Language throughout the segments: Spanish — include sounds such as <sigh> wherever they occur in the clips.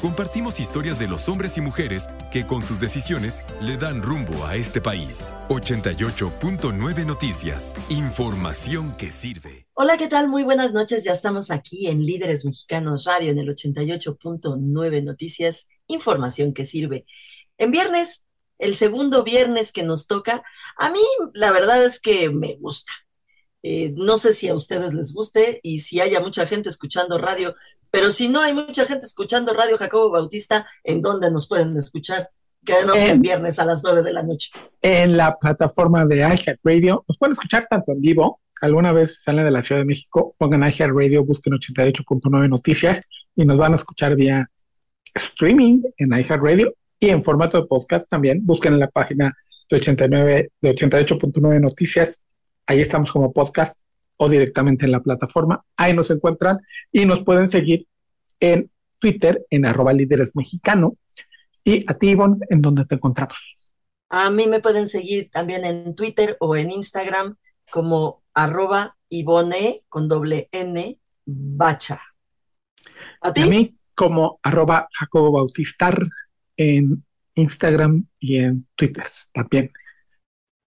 Compartimos historias de los hombres y mujeres que con sus decisiones le dan rumbo a este país. 88.9 Noticias. Información que sirve. Hola, ¿qué tal? Muy buenas noches. Ya estamos aquí en Líderes Mexicanos Radio en el 88.9 Noticias. Información que sirve. En viernes, el segundo viernes que nos toca, a mí la verdad es que me gusta. Eh, no sé si a ustedes les guste y si haya mucha gente escuchando radio, pero si no hay mucha gente escuchando Radio Jacobo Bautista, ¿en dónde nos pueden escuchar? Quédenos en, en viernes a las 9 de la noche. En la plataforma de iHeartRadio. Nos pueden escuchar tanto en vivo. Alguna vez salen de la Ciudad de México, pongan iHeartRadio, busquen 88.9 Noticias y nos van a escuchar vía streaming en iHeartRadio y en formato de podcast también. Busquen en la página de 89 de 88.9 Noticias. Ahí estamos como podcast o directamente en la plataforma. Ahí nos encuentran y nos pueden seguir en Twitter en arroba líderes mexicano. Y a ti, Ivonne, ¿en dónde te encontramos? A mí me pueden seguir también en Twitter o en Instagram como arroba Ivone con doble N Bacha. ¿A ti? A mí como arroba Jacobo Bautistar en Instagram y en Twitter también.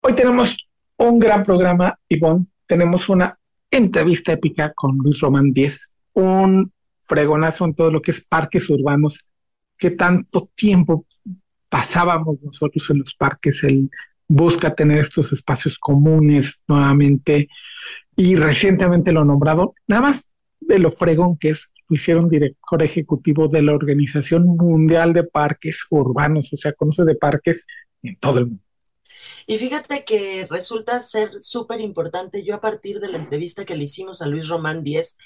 Hoy tenemos un gran programa, Ivonne, tenemos una entrevista épica con Luis Román 10, un fregonazo en todo lo que es parques urbanos, que tanto tiempo pasábamos nosotros en los parques, él busca tener estos espacios comunes nuevamente y recientemente lo nombrado, nada más de lo fregón que es, lo hicieron director ejecutivo de la Organización Mundial de Parques Urbanos, o sea, conoce de parques en todo el mundo. Y fíjate que resulta ser súper importante. Yo a partir de la entrevista que le hicimos a Luis Román 10,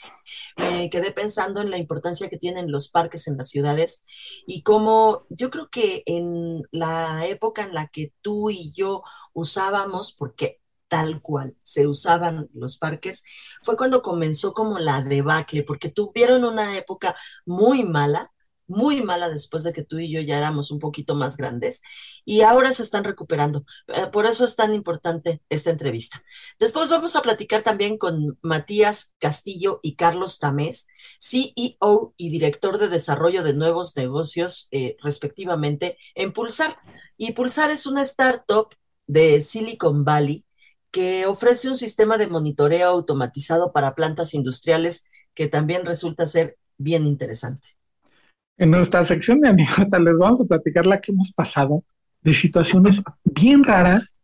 me quedé pensando en la importancia que tienen los parques en las ciudades y cómo yo creo que en la época en la que tú y yo usábamos, porque tal cual se usaban los parques, fue cuando comenzó como la debacle, porque tuvieron una época muy mala muy mala después de que tú y yo ya éramos un poquito más grandes y ahora se están recuperando. Eh, por eso es tan importante esta entrevista. Después vamos a platicar también con Matías Castillo y Carlos Tamés, CEO y director de desarrollo de nuevos negocios, eh, respectivamente, en Pulsar. Y Pulsar es una startup de Silicon Valley que ofrece un sistema de monitoreo automatizado para plantas industriales que también resulta ser bien interesante. En nuestra sección de anécdotas les vamos a platicar la que hemos pasado de situaciones bien raras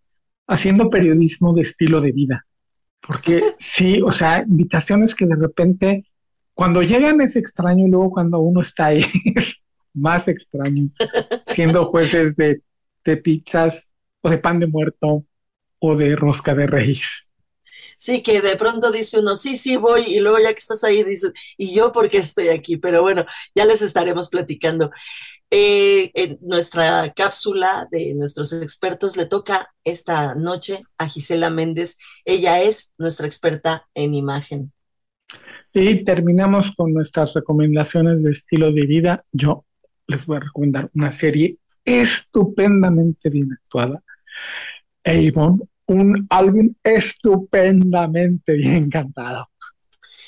haciendo periodismo de estilo de vida. Porque <laughs> sí, o sea, invitaciones que de repente, cuando llegan es extraño y luego cuando uno está ahí <laughs> es más extraño, siendo jueces de, de pizzas o de pan de muerto o de rosca de reyes sí, que de pronto dice uno, sí, sí, voy, y luego ya que estás ahí dices, ¿y yo por qué estoy aquí? Pero bueno, ya les estaremos platicando. Eh, en nuestra cápsula de nuestros expertos le toca esta noche a Gisela Méndez. Ella es nuestra experta en imagen. Y terminamos con nuestras recomendaciones de estilo de vida. Yo les voy a recomendar una serie estupendamente bien actuada. Avon, un álbum estupendamente bien cantado.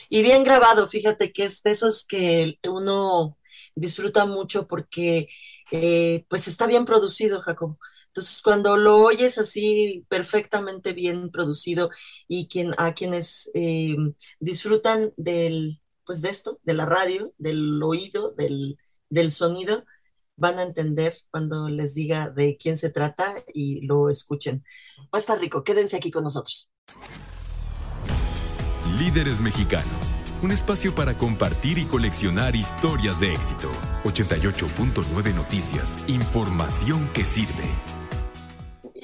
Y bien grabado, fíjate que es de esos que uno disfruta mucho porque eh, pues está bien producido, Jacob. Entonces, cuando lo oyes así perfectamente bien producido y quien, a quienes eh, disfrutan del, pues de esto, de la radio, del oído, del, del sonido, van a entender cuando les diga de quién se trata y lo escuchen. Va a estar rico, quédense aquí con nosotros. Líderes Mexicanos, un espacio para compartir y coleccionar historias de éxito. 88.9 Noticias, información que sirve.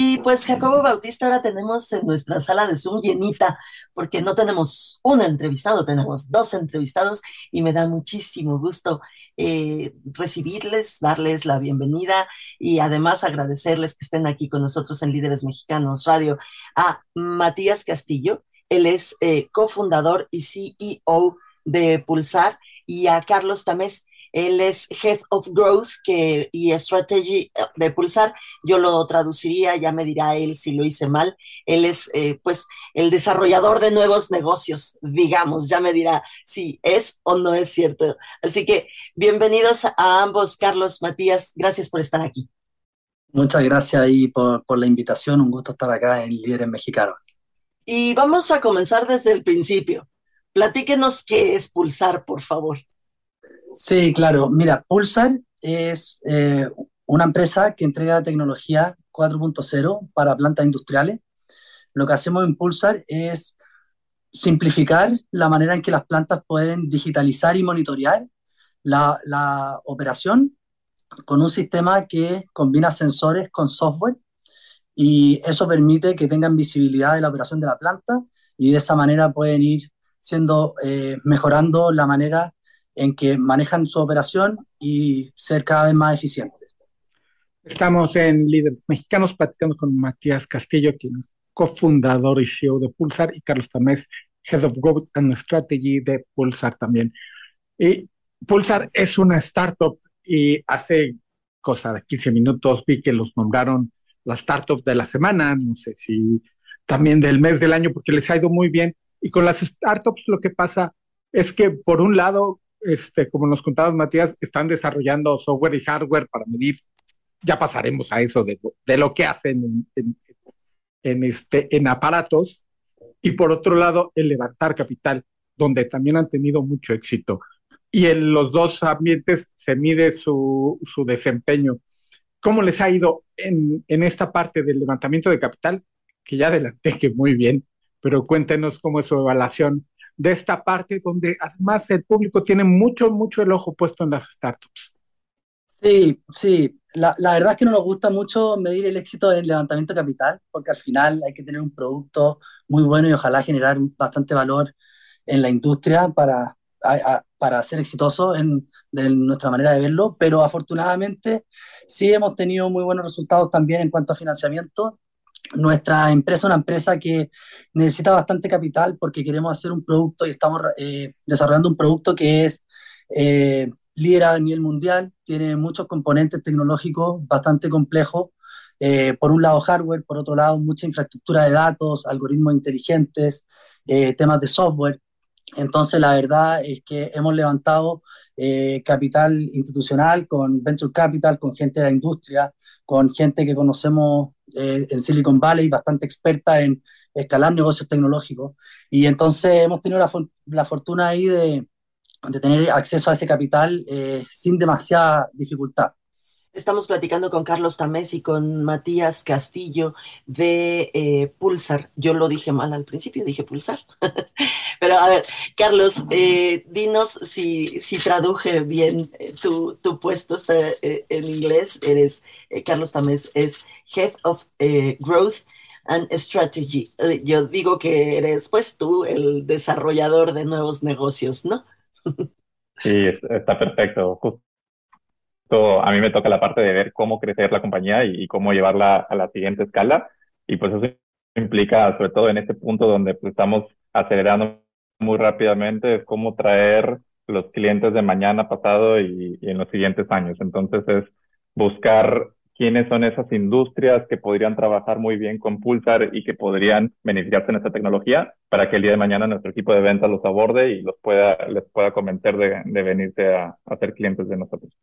Y pues Jacobo Bautista ahora tenemos en nuestra sala de Zoom llenita, porque no tenemos un entrevistado, tenemos dos entrevistados y me da muchísimo gusto eh, recibirles, darles la bienvenida y además agradecerles que estén aquí con nosotros en Líderes Mexicanos Radio a Matías Castillo. Él es eh, cofundador y CEO de Pulsar, y a Carlos Tamés, él es Head of Growth que, y Strategy eh, de Pulsar. Yo lo traduciría, ya me dirá él si lo hice mal. Él es, eh, pues, el desarrollador de nuevos negocios, digamos. Ya me dirá si es o no es cierto. Así que bienvenidos a ambos, Carlos, Matías. Gracias por estar aquí. Muchas gracias ahí por, por la invitación. Un gusto estar acá en Líderes Mexicanos. Y vamos a comenzar desde el principio. Platíquenos qué es Pulsar, por favor. Sí, claro. Mira, Pulsar es eh, una empresa que entrega tecnología 4.0 para plantas industriales. Lo que hacemos en Pulsar es simplificar la manera en que las plantas pueden digitalizar y monitorear la, operación con un sistema que combina sensores con software y eso permite que tengan visibilidad de la operación de la planta y de esa manera pueden ir siendo eh, mejorando la manera en que manejan su operación y ser cada vez más eficientes. Estamos en Líderes Mexicanos platicando con Matías Castillo, quien es cofundador y CEO de Pulsar, y Carlos Tamés, Head of Growth and Strategy de Pulsar también. Y Pulsar es una startup y hace cosa de 15 minutos vi que los nombraron la startup de la semana, no sé si también del mes del año, porque les ha ido muy bien. Y con las startups lo que pasa es que por un lado este, como nos contaba Matías, están desarrollando software y hardware para medir, ya pasaremos a eso de, lo que hacen en, este, en aparatos, y por otro lado, el levantar capital, donde también han tenido mucho éxito. Y en los dos ambientes se mide su, su desempeño. ¿Cómo les ha ido en, en esta parte del levantamiento de capital? Que ya adelanté que muy bien, pero cuéntenos cómo es su evaluación de esta parte donde además el público tiene mucho, mucho el ojo puesto en las startups. Sí, sí. La, la, verdad es que no nos gusta mucho medir el éxito del levantamiento de capital, porque al final hay que tener un producto muy bueno y ojalá generar bastante valor en la industria para, para ser exitoso en, en, nuestra manera de verlo, pero afortunadamente sí hemos tenido muy buenos resultados también en cuanto a financiamiento nuestra empresa es una empresa que necesita bastante capital porque queremos hacer un producto y estamos eh, desarrollando un producto que es eh, líder a nivel mundial, tiene muchos componentes tecnológicos bastante complejos. Eh, por un lado hardware, por otro lado mucha infraestructura de datos, algoritmos inteligentes, eh, temas de software. Entonces la verdad es que hemos levantado capital institucional con venture capital, con gente de la industria, con gente que conocemos eh, en Silicon Valley, bastante experta en escalar negocios tecnológicos. Y entonces hemos tenido la, la fortuna ahí de, de, tener acceso a ese capital eh, sin demasiada dificultad. Estamos platicando con Carlos Tamés y con Matías Castillo de eh, Pulsar. Yo lo dije mal al principio, dije Pulsar. <laughs> Pero a ver, Carlos, eh, dinos si, si traduje bien eh, tu, tu, puesto está, en inglés. Eres, Carlos Tamés es Head of Growth and Strategy. yo digo que eres, pues tú, el desarrollador de nuevos negocios, ¿no? <laughs> Sí, está perfecto a mí me toca la parte de ver cómo crecer la compañía y, cómo llevarla a la siguiente escala. Y pues eso implica, sobre todo en este punto donde pues, estamos acelerando muy rápidamente, es cómo traer los clientes de mañana pasado y, y en los siguientes años. Entonces es buscar quiénes son esas industrias que podrían trabajar muy bien con Pulsar y que podrían beneficiarse en esta tecnología para que el día de mañana nuestro equipo de ventas los aborde y los pueda, les pueda convencer de, de venirse a, a ser clientes de nosotros.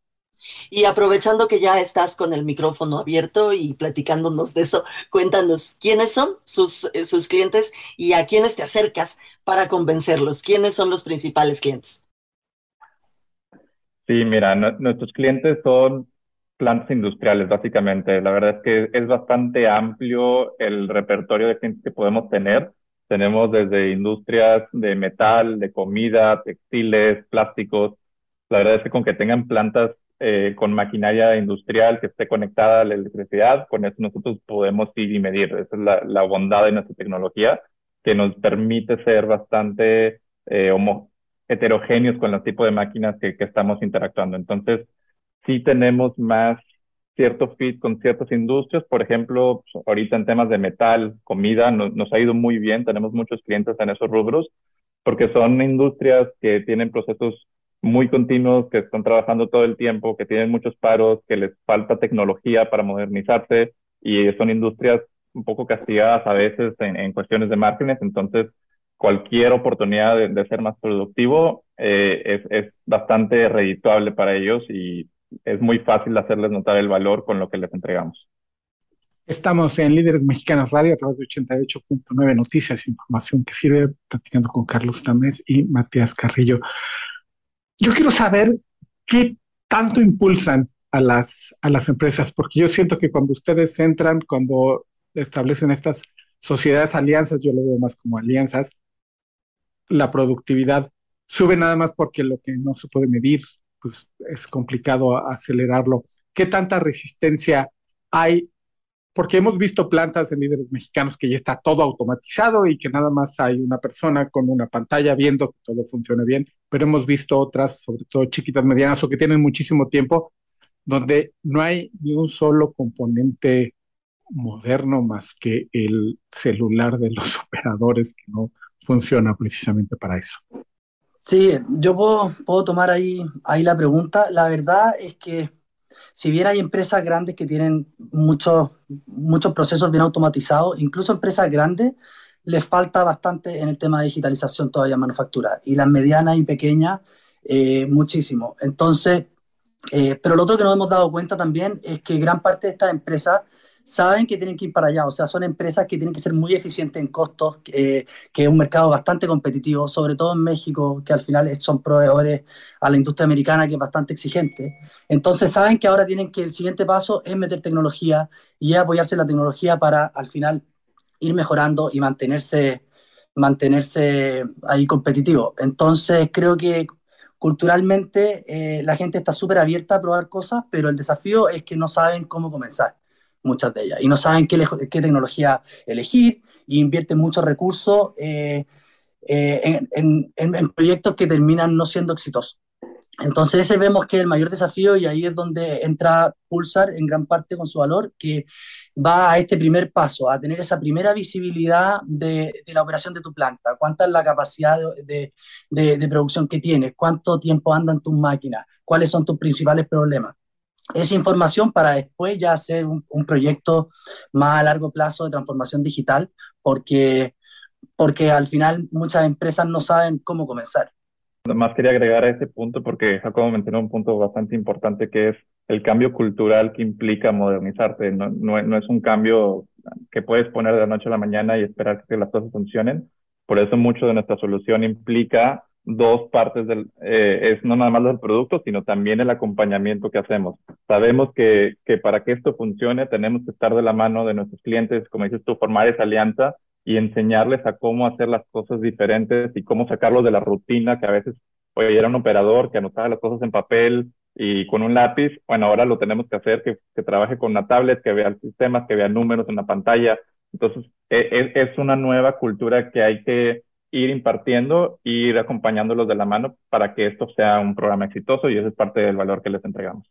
Y aprovechando que ya estás con el micrófono abierto y platicándonos de eso, cuéntanos quiénes son sus, eh, sus clientes y a quiénes te acercas para convencerlos. ¿Quiénes son los principales clientes? Sí, mira, nuestros clientes son plantas industriales, básicamente. La verdad es que es bastante amplio el repertorio de clientes que podemos tener. Tenemos desde industrias de metal, de comida, textiles, plásticos. La verdad es que con que tengan plantas eh, con maquinaria industrial que esté conectada a la electricidad, con eso nosotros podemos ir y medir. Esa es la, la bondad de nuestra tecnología, que nos permite ser bastante eh, homo heterogéneos con los tipos de máquinas que, que estamos interactuando. Entonces, sí tenemos más cierto fit con ciertas industrias, por ejemplo, ahorita en temas de metal, comida, nos ha ido muy bien, tenemos muchos clientes en esos rubros, porque son industrias que tienen procesos muy continuos, que están trabajando todo el tiempo, que tienen muchos paros, que les falta tecnología para modernizarse y son industrias un poco castigadas a veces en, cuestiones de márgenes. Entonces, cualquier oportunidad de, ser más productivo eh, es, es, bastante redituable para ellos y es muy fácil hacerles notar el valor con lo que les entregamos. Estamos en Líderes Mexicanos Radio a través de 88.9 Noticias, información que sirve, platicando con Carlos Tamés y Matías Carrillo. Yo quiero saber qué tanto impulsan a las, a las empresas, porque yo siento que cuando ustedes entran, cuando establecen estas sociedades, alianzas, yo lo veo más como alianzas, la productividad sube nada más porque lo que no se puede medir, pues es complicado acelerarlo. ¿Qué tanta resistencia hay? Porque hemos visto plantas de líderes mexicanos que ya está todo automatizado y que nada más hay una persona con una pantalla viendo que todo funciona bien, pero hemos visto otras, sobre todo chiquitas, medianas o que tienen muchísimo tiempo, donde no hay ni un solo componente moderno más que el celular de los <laughs> operadores que no funciona precisamente para eso. Sí, yo puedo, puedo tomar ahí, ahí la pregunta. La verdad es que si bien hay empresas grandes que tienen muchos, muchos procesos bien automatizados, incluso empresas grandes, les falta bastante en el tema de digitalización todavía en manufactura. Y las medianas y pequeñas, eh, muchísimo. Entonces, eh, pero lo otro que nos hemos dado cuenta también es que gran parte de estas empresas saben que tienen que ir para allá, o sea, son empresas que tienen que ser muy eficientes en costos, que es un mercado bastante competitivo, sobre todo en México, que al final son proveedores a la industria americana, que es bastante exigente. Entonces saben que ahora tienen que el siguiente paso es meter tecnología y apoyarse en la tecnología para al final ir mejorando y mantenerse, mantenerse ahí competitivo. Entonces creo que culturalmente eh, la gente está súper abierta a probar cosas, pero el desafío es que no saben cómo comenzar muchas de ellas, y no saben qué, tecnología elegir, y invierten muchos recursos eh, eh, en, en, proyectos que terminan no siendo exitosos. Entonces ese vemos que es el mayor desafío y ahí es donde entra Pulsar en gran parte con su valor, que va a este primer paso, a tener esa primera visibilidad de, la operación de tu planta, cuánta es la capacidad de, de producción que tienes, cuánto tiempo andan tus máquinas, cuáles son tus principales problemas esa información para después ya hacer un, proyecto más a largo plazo de transformación digital, porque, porque al final muchas empresas no saben cómo comenzar. Además quería agregar a ese punto porque Jacobo mencionó un punto bastante importante que es el cambio cultural que implica modernizarte. No, no, no, es un cambio que puedes poner de la noche a la mañana y esperar que las cosas funcionen. Por eso mucho de nuestra solución implica dos partes del, eh, es no nada más del producto, sino también el acompañamiento que hacemos. Sabemos que, que para que esto funcione tenemos que estar de la mano de nuestros clientes, como dices tú, formar esa alianza y enseñarles a cómo hacer las cosas diferentes y cómo sacarlos de la rutina que a veces, oye, era un operador que anotaba las cosas en papel y con un lápiz, bueno, ahora lo tenemos que hacer, que, que trabaje con una tablet, que vea sistemas, que vea números en la pantalla. Entonces, e, e, es una nueva cultura que hay que ir impartiendo ir acompañándolos de la mano para que esto sea un programa exitoso y ese es parte del valor que les entregamos.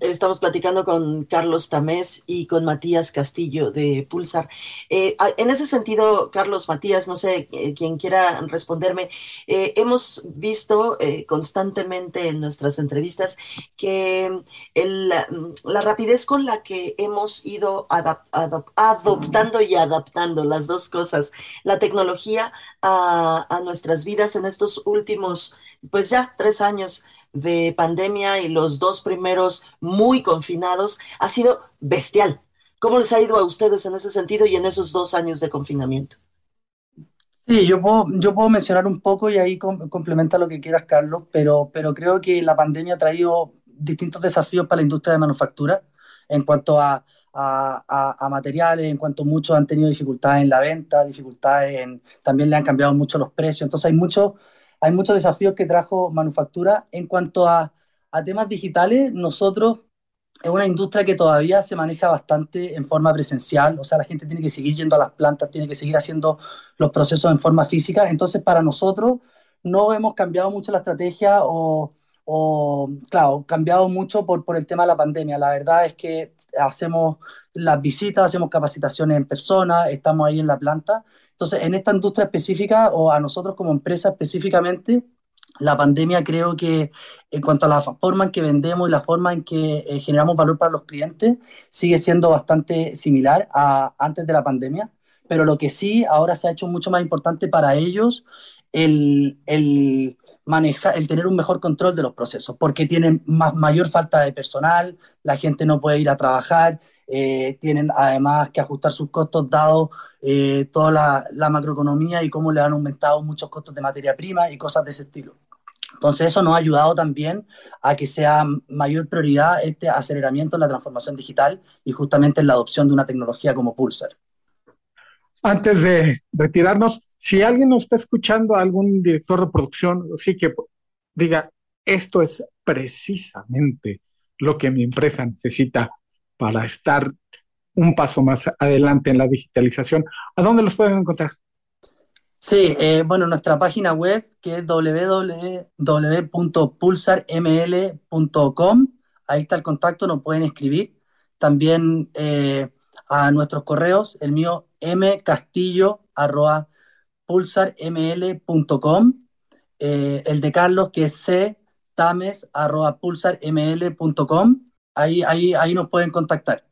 Estamos platicando con Carlos Tamés y con Matías Castillo de Pulsar. Eh, en ese sentido, Carlos, Matías, no sé eh, quién quiera responderme, eh, hemos visto constantemente en nuestras entrevistas que la rapidez con la que hemos ido adoptando y adaptando las dos cosas, la tecnología a, a nuestras vidas en estos últimos, pues ya, tres años, de pandemia y los dos primeros muy confinados ha sido bestial. ¿Cómo les ha ido a ustedes en ese sentido y en esos dos años de confinamiento? Sí, yo puedo, yo puedo mencionar un poco y ahí complementa lo que quieras, Carlos, pero, pero creo que la pandemia ha traído distintos desafíos para la industria de manufactura en cuanto a, a, a, materiales, en cuanto muchos han tenido dificultades en la venta, dificultades en, también le han cambiado mucho los precios, entonces hay mucho hay muchos desafíos que trajo manufactura. En cuanto a, temas digitales, nosotros es una industria que todavía se maneja bastante en forma presencial, o sea, la gente tiene que seguir yendo a las plantas, tiene que seguir haciendo los procesos en forma física. Entonces, para nosotros no hemos cambiado mucho la estrategia o, o claro, cambiado mucho por, por el tema de la pandemia. La verdad es que hacemos las visitas, hacemos capacitaciones en persona, estamos ahí en la planta Entonces, en esta industria específica o a nosotros como empresa específicamente, la pandemia creo que en cuanto a la forma en que vendemos y la forma en que eh, generamos valor para los clientes, sigue siendo bastante similar a antes de la pandemia, pero lo que sí ahora se ha hecho mucho más importante para ellos el, el, manejar, el tener un mejor control de los procesos, porque tienen más, mayor falta de personal, la gente no puede ir a trabajar, eh, tienen además que ajustar sus costos dado eh, toda la, la, macroeconomía y cómo le han aumentado muchos costos de materia prima y cosas de ese estilo. Entonces eso nos ha ayudado también a que sea mayor prioridad este aceleramiento en la transformación digital y justamente en la adopción de una tecnología como Pulsar. Antes de retirarnos, si alguien nos está escuchando, algún director de producción, sí que diga, esto es precisamente lo que mi empresa necesita para estar un paso más adelante en la digitalización, ¿a dónde los pueden encontrar? Sí, eh, bueno, nuestra página web que es www.pulsarml.com, ahí está el contacto, nos pueden escribir. También eh, a nuestros correos, el mío mcastillo.pulsarml.com, eh, el de Carlos que es ctames.pulsarml.com, ahí, ahí, ahí nos pueden contactar.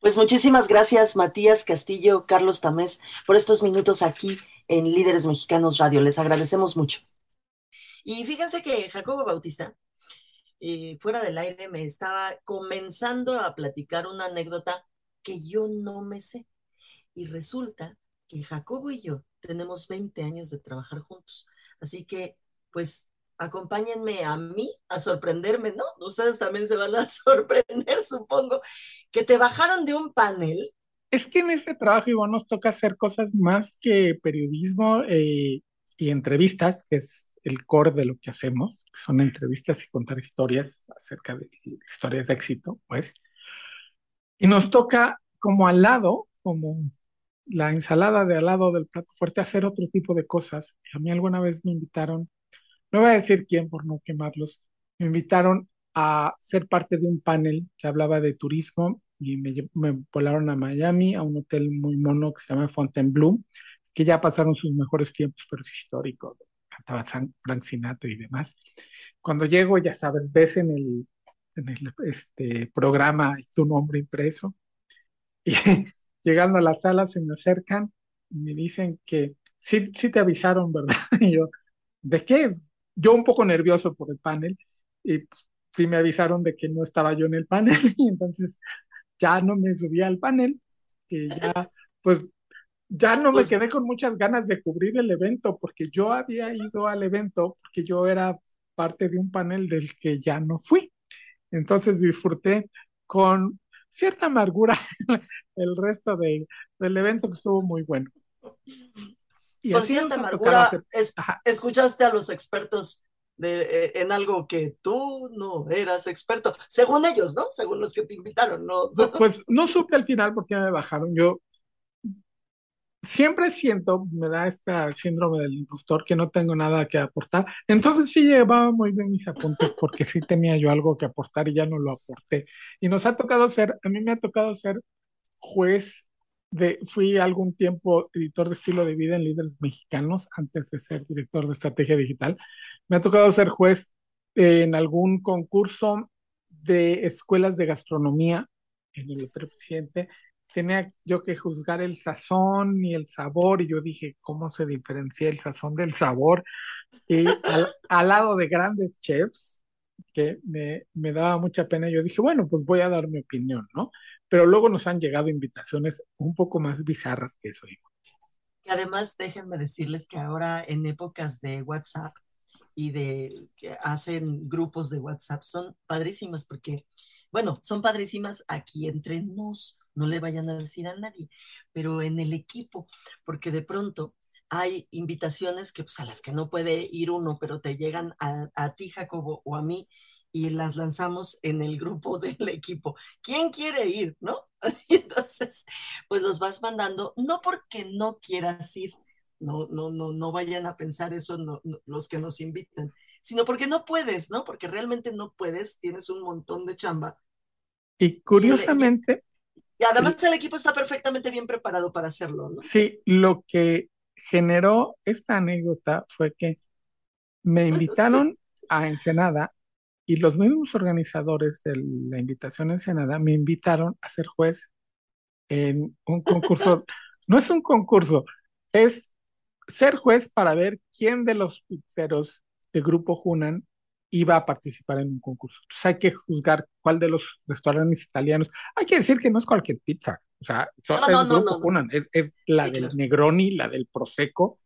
Pues muchísimas gracias, Matías Castillo, Carlos Tamés, por estos minutos aquí en Líderes Mexicanos Radio. Les agradecemos mucho. Y fíjense que Jacobo Bautista, eh, fuera del aire, me estaba comenzando a platicar una anécdota que yo no me sé. Y resulta que Jacobo y yo tenemos 20 años de trabajar juntos. Así que, pues, acompáñenme a mí a sorprenderme, ¿no? Ustedes también se van a <laughs> sorprender, supongo, que te bajaron de un panel. Es que en este trabajo, Iván, nos toca hacer cosas más que periodismo eh, y entrevistas, que es el core de lo que hacemos, son entrevistas y contar historias acerca de historias de éxito, pues. Y nos toca como al lado, como la ensalada de al lado del plato fuerte, hacer otro tipo de cosas. A mí alguna vez me invitaron no voy a decir quién por no quemarlos, me invitaron a ser parte de un panel que hablaba de turismo y me, volaron a Miami, a un hotel muy mono que se llama Fontainebleau, que ya pasaron sus mejores tiempos, pero es histórico, cantaba Frank Sinatra y demás. Cuando llego, ya sabes, ves en el, en el este, programa tu nombre impreso y <laughs> llegando a la sala se me acercan y me dicen que sí, sí te avisaron, ¿verdad? <laughs> Y yo, ¿de qué? Yo un poco nervioso por el panel y pues, sí me avisaron de que no estaba yo en el panel <laughs> y entonces ya no me subí al panel y ya pues ya no me pues quedé con muchas ganas de cubrir el evento porque yo había ido al evento porque yo era parte de un panel del que ya no fui. Entonces disfruté con cierta amargura <laughs> el resto de, del evento que estuvo muy bueno. Y Con cierta amargura, escuchaste a los expertos de, eh, en algo que tú no eras experto, según ellos, ¿no? Según los que te invitaron, ¿no? Pues no supe al final por qué me bajaron. Yo siempre siento, me da este síndrome del impostor, que no tengo nada que aportar. Entonces sí llevaba muy bien mis apuntes porque sí tenía yo algo que aportar y ya no lo aporté. Y nos ha tocado ser, a mí me ha tocado ser juez fui algún tiempo editor de estilo de vida en Líderes Mexicanos antes de ser director de estrategia digital. Me ha tocado ser juez en algún concurso de escuelas de gastronomía en el otro presidente. Tenía yo que juzgar el sazón y el sabor y yo dije, ¿cómo se diferencia el sazón del sabor? Y al lado de grandes chefs, que me, me, daba mucha pena. Yo dije, bueno, pues voy a dar mi opinión, ¿no? Pero luego nos han llegado invitaciones un poco más bizarras que eso. Y además, déjenme decirles que ahora en épocas de WhatsApp y de que hacen grupos de WhatsApp son padrísimas porque, bueno, son padrísimas aquí entre nos, no le vayan a decir a nadie, pero en el equipo, porque de pronto hay invitaciones que pues, a las que no puede ir uno, pero te llegan a, ti, Jacobo, o a mí, y las lanzamos en el grupo <laughs> del equipo. ¿Quién quiere ir? ¿No? <laughs> Entonces, pues los vas mandando, no porque no quieras ir, no, no, no, no vayan a pensar eso los que nos invitan, sino porque no puedes, ¿no? Porque realmente no puedes, tienes un montón de chamba. Y curiosamente, Y además el equipo está perfectamente bien preparado para hacerlo, ¿no? Sí, lo que generó esta anécdota fue que me invitaron a Ensenada y los mismos organizadores de la invitación a Ensenada me invitaron a ser juez en un concurso. <laughs> no es un concurso, es ser juez para ver quién de los pizzeros de Grupo Junan iba a participar en un concurso. Entonces hay que juzgar cuál de los restaurantes italianos. Hay que decir que no es cualquier pizza, o sea, es Grupo Junan, es, la del Negroni, la del Prosecco,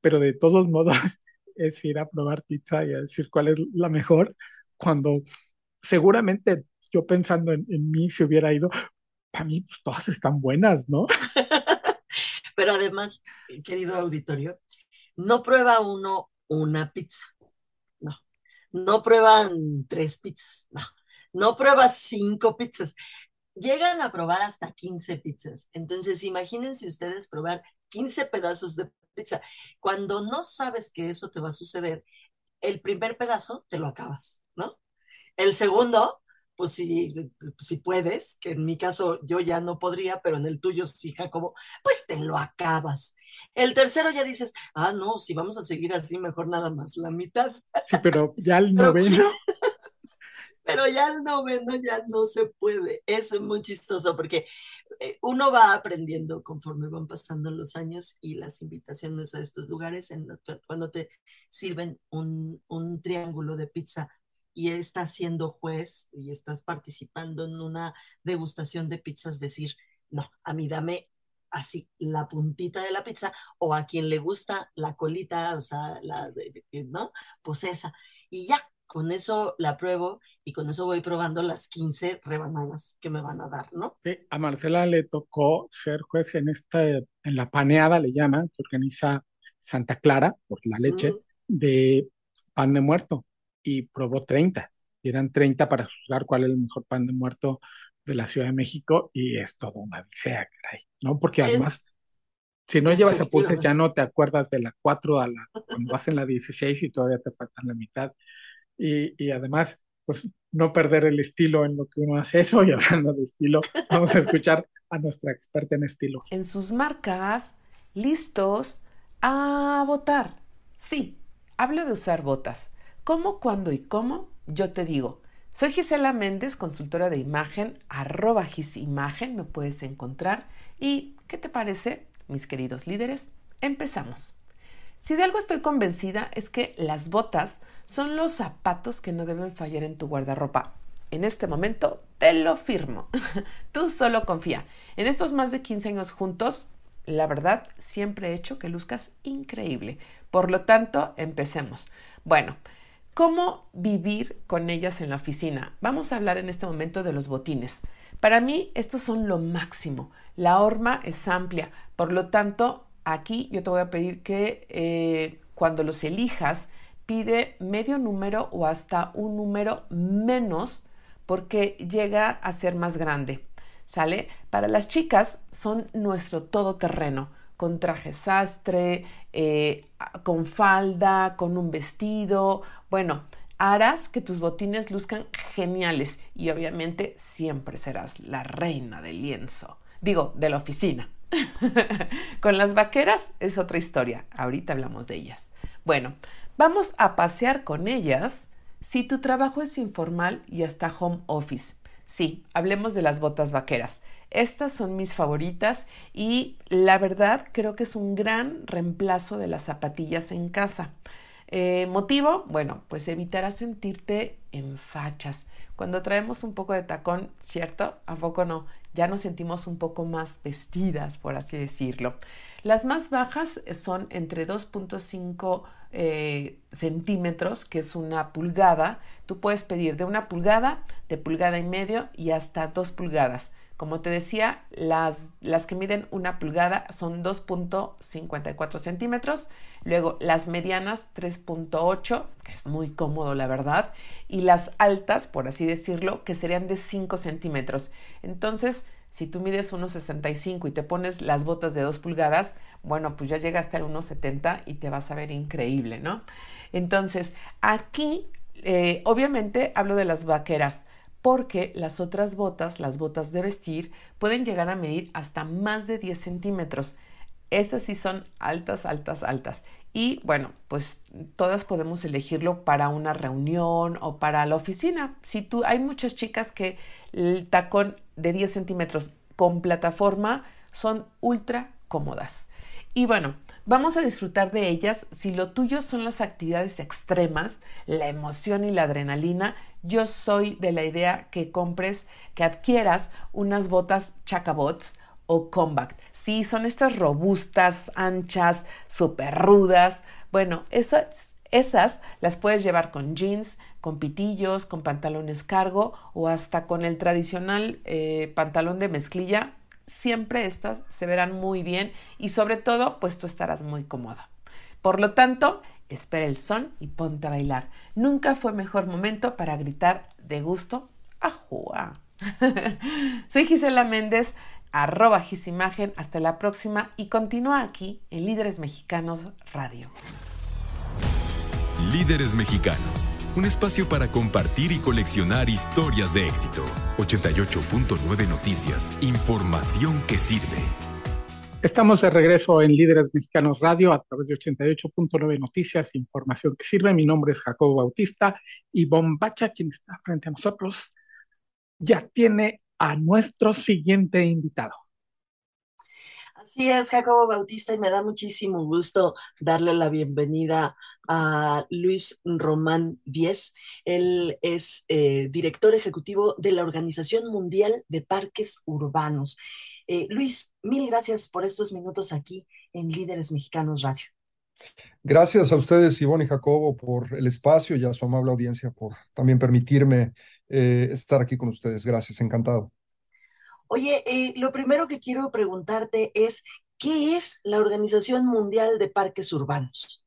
pero de todos modos <laughs> es ir a probar pizza y a decir cuál es la mejor, cuando seguramente yo pensando en, mí si hubiera ido, para mí pues, todas están buenas, ¿no? <laughs> <laughs> Pero además, querido auditorio, no prueba uno una pizza, no. No prueban tres pizzas, no. No prueba cinco pizzas. Llegan a probar hasta 15 pizzas. Entonces, imagínense ustedes probar 15 pedazos de pizza. Cuando no sabes que eso te va a suceder, el primer pedazo te lo acabas, ¿no? El segundo, pues si, si puedes, que en mi caso yo ya no podría, pero en el tuyo sí, Jacobo, pues te lo acabas. El tercero ya dices, ah, no, si vamos a seguir así, mejor nada más la mitad. Sí, pero ya el noveno. <laughs> pero ya el noveno ya no se puede. Es muy chistoso porque eh, uno va aprendiendo conforme van pasando los años y las invitaciones a estos lugares, en, cuando te sirven un, un triángulo de pizza y estás siendo juez y estás participando en una degustación de pizzas, decir, no, a mí dame así la puntita de la pizza o a quien le gusta la colita, o sea, la, ¿no? Pues esa. Y ya, con eso la pruebo y con eso voy probando las 15 rebanadas que me van a dar, ¿no? Sí, a Marcela le tocó ser juez en esta, en la paneada, le llaman, que organiza Santa Clara, por la leche, de pan de muerto, y probó 30. Y eran 30 para juzgar cuál es el mejor pan de muerto de la Ciudad de México, y es todo una odisea, caray, ¿no? Porque además... Si no llevas apuntes, ya no te acuerdas de la 4 a la, cuando vas en la 16 y todavía te faltan la mitad y, además, pues no perder el estilo en lo que uno hace eso. <laughs> Y hablando de estilo, vamos a escuchar a nuestra experta en estilo. En sus marcas, listos a votar. Sí, hablo de usar botas. ¿Cómo, cuándo y cómo? Yo te digo. Soy Gisela Méndez, consultora de imagen, arroba gisimagen, me puedes encontrar. ¿Y qué te parece, mis queridos líderes? Empezamos. Si de algo estoy convencida es que las botas son los zapatos que no deben fallar en tu guardarropa. En este momento te lo firmo. <laughs> Tú solo confía. En estos más de 15 años juntos, la verdad, siempre he hecho que luzcas increíble. Por lo tanto, empecemos. Bueno, ¿cómo vivir con ellas en la oficina? Vamos a hablar en este momento de los botines. Para mí, estos son lo máximo. La horma es amplia, por lo tanto, Aquí yo te voy a pedir que eh, cuando los elijas, pide medio número o hasta un número menos porque llega a ser más grande. ¿Sale? Para las chicas son nuestro todoterreno, con traje sastre, eh, con falda, con un vestido. Bueno, harás que tus botines luzcan geniales y obviamente siempre serás la reina del lienzo. Digo, de la oficina. <laughs> Con las vaqueras es otra historia. Ahorita hablamos de ellas. Bueno, vamos a pasear con ellas si tu trabajo es informal y hasta home office. Sí, hablemos de las botas vaqueras. Estas son mis favoritas y la verdad creo que es un gran reemplazo de las zapatillas en casa. Eh, motivo, bueno, pues evitarás sentirte en fachas. Cuando traemos un poco de tacón, ¿cierto? ¿A poco no? Ya nos sentimos un poco más vestidas, por así decirlo. Las más bajas son entre 2.5 eh, centímetros, que es una pulgada. Tú puedes pedir de una pulgada, de pulgada y medio y hasta dos pulgadas. Como te decía, las, las que miden una pulgada son 2.54 centímetros, luego las medianas 3.8, que es muy cómodo la verdad, y las altas, por así decirlo, que serían de 5 centímetros. Entonces, si tú mides 1,65 y te pones las botas de 2 pulgadas, bueno, pues ya llegaste al 1,70 y te vas a ver increíble, ¿no? Entonces, aquí, eh, obviamente, hablo de las vaqueras porque las otras botas, las botas de vestir, pueden llegar a medir hasta más de 10 centímetros. Esas sí son altas, altas, altas. Y bueno, pues todas podemos elegirlo para una reunión o para la oficina. Si tú, hay muchas chicas que el tacón de 10 centímetros con plataforma son ultra cómodas. Y bueno, vamos a disfrutar de ellas. Si lo tuyo son las actividades extremas, la emoción y la adrenalina, yo soy de la idea que compres, que adquieras unas botas Chacabots o Combat. Sí, son estas robustas, anchas, súper rudas. Bueno, esas, esas las puedes llevar con jeans, con pitillos, con pantalones cargo o hasta con el tradicional eh, pantalón de mezclilla siempre estas se verán muy bien y sobre todo pues tú estarás muy cómodo. Por lo tanto, espera el son y ponte a bailar. Nunca fue mejor momento para gritar de gusto ¡Ajua! <laughs> Soy Gisela Méndez, arroba Gisimagen. Hasta la próxima y continúa aquí en Líderes Mexicanos Radio. Líderes Mexicanos, un espacio para compartir y coleccionar historias de éxito. 88.9 Noticias, información que sirve. Estamos de regreso en Líderes Mexicanos Radio a través de 88.9 Noticias, información que sirve. Mi nombre es Jacobo Bautista y Bombacha, quien está frente a nosotros, ya tiene a nuestro siguiente invitado. Así es, Jacobo Bautista, y me da muchísimo gusto darle la bienvenida a Luis Román Díez. Él es eh, director ejecutivo de la Organización Mundial de Parques Urbanos. Eh, Luis, mil gracias por estos minutos aquí en Líderes Mexicanos Radio. Gracias a ustedes, Ivonne y Jacobo, por el espacio y a su amable audiencia por también permitirme eh, estar aquí con ustedes. Gracias, encantado. Oye, eh, lo primero que quiero preguntarte es, ¿qué es la Organización Mundial de Parques Urbanos?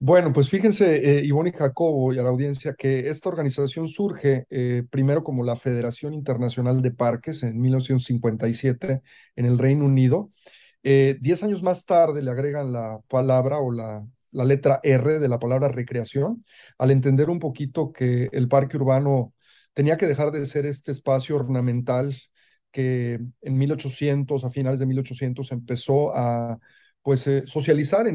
Bueno, pues fíjense, eh, Ivonne y Jacobo y a la audiencia, que esta organización surge eh, primero como la Federación Internacional de Parques en 1957 en el Reino Unido. Diez años más tarde le agregan la palabra o la, letra R de la palabra recreación, al entender un poquito que el parque urbano tenía que dejar de ser este espacio ornamental que en 1800, a finales de 1800, empezó a pues, eh, socializar,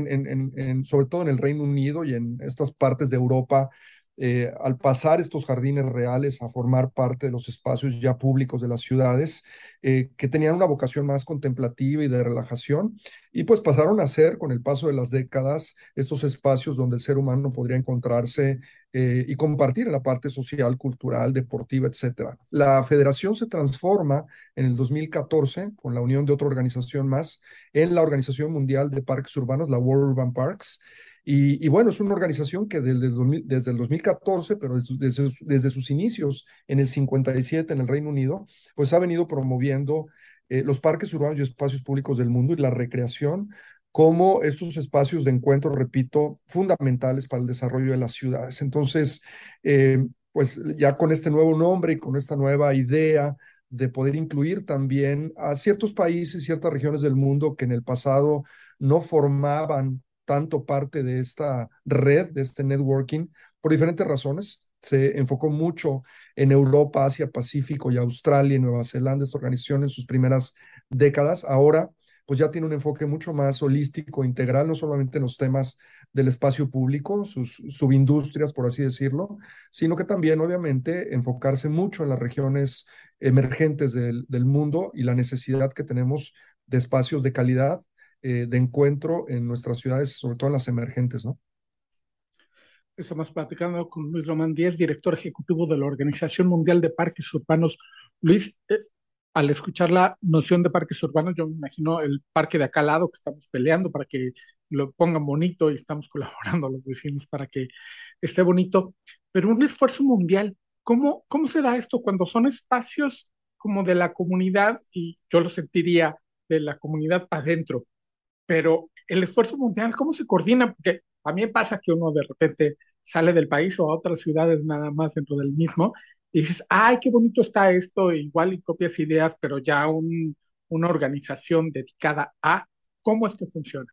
sobre todo en el Reino Unido y en estas partes de Europa, eh, al pasar estos jardines reales a formar parte de los espacios ya públicos de las ciudades, eh, que tenían una vocación más contemplativa y de relajación, y pues pasaron a ser, con el paso de las décadas, estos espacios donde el ser humano podría encontrarse eh, y compartir la parte social, cultural, deportiva, etc. La federación se transforma en el 2014 con la unión de otra organización más en la Organización Mundial de Parques Urbanos, la World Urban Parks, y, bueno, es una organización que desde el, desde el 2014, pero desde, desde, sus inicios en el 57 en el Reino Unido, pues ha venido promoviendo eh, los parques urbanos y espacios públicos del mundo y la recreación como estos espacios de encuentro, repito, fundamentales para el desarrollo de las ciudades. Entonces, eh, pues ya con este nuevo nombre y con esta nueva idea de poder incluir también a ciertos países, ciertas regiones del mundo que en el pasado no formaban tanto parte de esta red, de este networking, por diferentes razones. Se enfocó mucho en Europa, Asia, Pacífico y Australia y Nueva Zelanda, esta organización en sus primeras décadas. Ahora, pues ya tiene un enfoque mucho más holístico, integral, no solamente en los temas del espacio público, sus subindustrias, por así decirlo, sino que también, obviamente, enfocarse mucho en las regiones emergentes del, del mundo y la necesidad que tenemos de espacios de calidad eh, de encuentro en nuestras ciudades, sobre todo en las emergentes, ¿no? Estamos platicando con Luis Román Díez, director ejecutivo de la Organización Mundial de Parques Urbanos. Luis, eh, al escuchar la noción de parques urbanos, yo me imagino el parque de acá al lado que estamos peleando para que lo pongan bonito y estamos <laughs> colaborando a los vecinos para que esté bonito, pero un esfuerzo mundial. ¿Cómo, cómo se da esto cuando son espacios como de la comunidad y yo lo sentiría de la comunidad para adentro? Pero el esfuerzo mundial, ¿cómo se coordina? Porque también pasa que uno de repente sale del país o a otras ciudades nada más dentro del mismo y dices, ay, qué bonito está esto, igual y copias ideas, pero ya una organización dedicada a cómo esto funciona.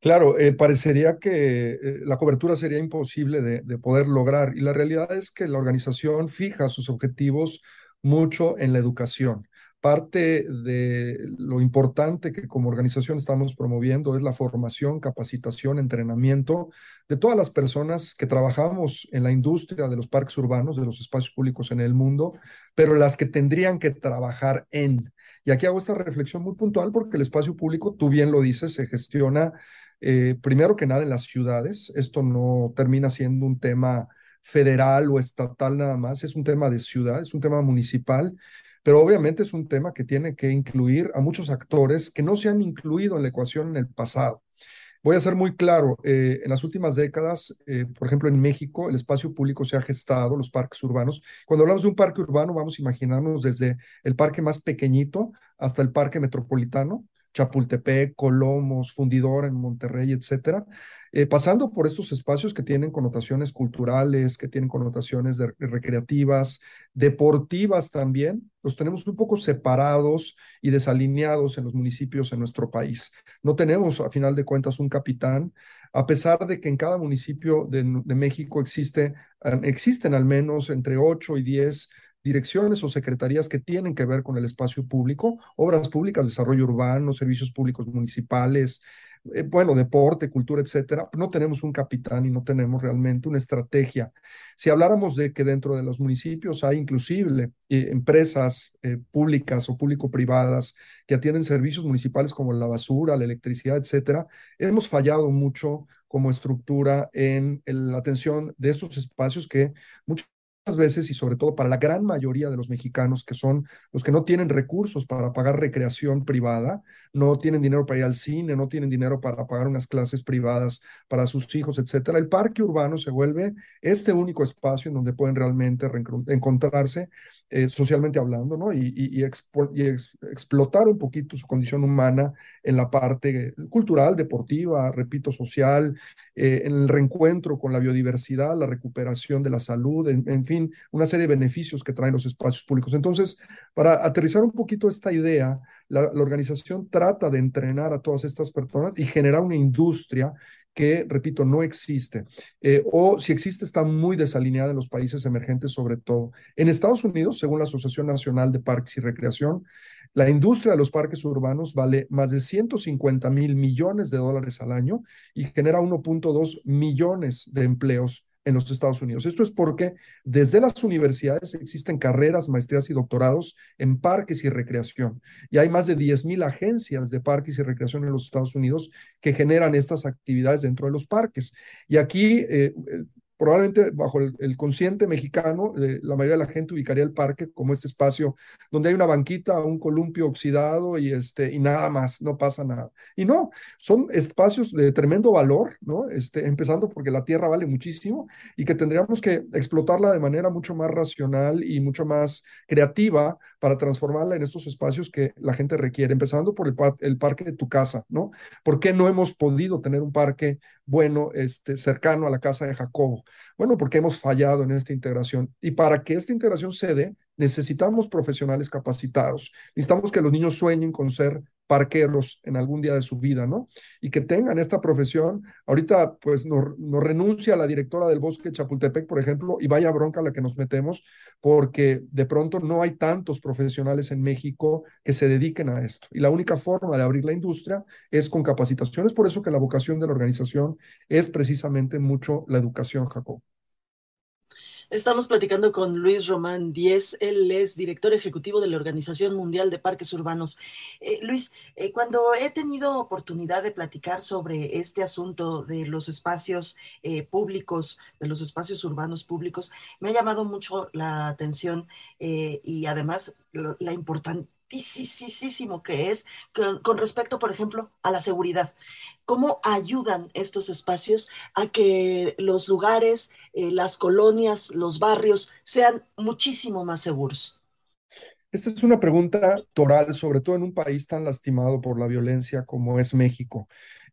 Claro, eh, parecería que eh, la cobertura sería imposible de, poder lograr y la realidad es que la organización fija sus objetivos mucho en la educación. Parte de lo importante que como organización estamos promoviendo es la formación, capacitación, entrenamiento de todas las personas que trabajamos en la industria de los parques urbanos, de los espacios públicos en el mundo, pero las que tendrían que trabajar en. Y aquí hago esta reflexión muy puntual porque el espacio público, tú bien lo dices, se gestiona eh, primero que nada en las ciudades. Esto no termina siendo un tema federal o estatal nada más, es un tema de ciudad, es un tema municipal pero obviamente es un tema que tiene que incluir a muchos actores que no se han incluido en la ecuación en el pasado. Voy a ser muy claro, eh, en las últimas décadas, eh, por ejemplo, en México, el espacio público se ha gestado, los parques urbanos. Cuando hablamos de un parque urbano, vamos a imaginarnos desde el parque más pequeñito hasta el parque metropolitano, Chapultepec, Colomos, Fundidor en Monterrey, etcétera, eh, pasando por estos espacios que tienen connotaciones culturales, que tienen connotaciones recreativas, deportivas también, los tenemos un poco separados y desalineados en los municipios en nuestro país. No tenemos, a final de cuentas, un capitán, a pesar de que en cada municipio de, de México existe, existen al menos entre 8 y 10 direcciones o secretarías que tienen que ver con el espacio público, obras públicas, desarrollo urbano, servicios públicos municipales, eh, bueno, deporte, cultura, etcétera, no tenemos un capitán y no tenemos realmente una estrategia. Si habláramos de que dentro de los municipios hay inclusive eh, empresas eh, públicas o público-privadas que atienden servicios municipales como la basura, la electricidad, etcétera, hemos fallado mucho como estructura en la atención de estos espacios que muchas veces y sobre todo para la gran mayoría de los mexicanos que son los que no tienen recursos para pagar recreación privada, no tienen dinero para ir al cine, no tienen dinero para pagar unas clases privadas para sus hijos, etcétera. El parque urbano se vuelve este único espacio en donde pueden realmente encontrarse eh, socialmente hablando, ¿no? Y, explotar un poquito su condición humana en la parte cultural, deportiva, repito, social, eh, en el reencuentro con la biodiversidad, la recuperación de la salud, en, en fin, una serie de beneficios que traen los espacios públicos. Entonces, para aterrizar un poquito esta idea, la, organización trata de entrenar a todas estas personas y generar una industria que, repito, no existe. Eh, o si existe, está muy desalineada en los países emergentes, sobre todo. En Estados Unidos, según la Asociación Nacional de Parques y Recreación, la industria de los parques urbanos vale más de 150 mil millones de dólares al año y genera 1.2 millones de empleos en los Estados Unidos. Esto es porque desde las universidades existen carreras, maestrías y doctorados en parques y recreación. Y hay más de 10.000 agencias de parques y recreación en los Estados Unidos que generan estas actividades dentro de los parques. Y aquí eh, probablemente bajo el, consciente mexicano, eh, la mayoría de la gente ubicaría el parque como este espacio donde hay una banquita, un columpio oxidado y, este, y nada más, no pasa nada. Y no, son espacios de tremendo valor, ¿no? Este, empezando porque la tierra vale muchísimo y que tendríamos que explotarla de manera mucho más racional y mucho más creativa para transformarla en estos espacios que la gente requiere, empezando por el, el parque de tu casa, ¿no? ¿Por qué no hemos podido tener un parque bueno, este, cercano a la casa de Jacobo? Bueno, porque hemos fallado en esta integración. Y para que esta integración se dé, necesitamos profesionales capacitados. Necesitamos que los niños sueñen con ser parqueros en algún día de su vida, ¿no? Y que tengan esta profesión. Ahorita, pues, nos, renuncia la directora del bosque Chapultepec, por ejemplo, y vaya bronca la que nos metemos, porque de pronto no hay tantos profesionales en México que se dediquen a esto. Y la única forma de abrir la industria es con capacitación. Es por eso que la vocación de la organización es precisamente mucho la educación, Jacob. Estamos platicando con Luis Román Díez, él es director ejecutivo de la Organización Mundial de Parques Urbanos. Eh, Luis, eh, cuando he tenido oportunidad de platicar sobre este asunto de los espacios eh, públicos, de los espacios urbanos públicos, me ha llamado mucho la atención y además la, la importancia que es con, respecto, por ejemplo, a la seguridad. ¿Cómo ayudan estos espacios a que los lugares, eh, las colonias, los barrios sean muchísimo más seguros? Esta es una pregunta toral, sobre todo en un país tan lastimado por la violencia como es México.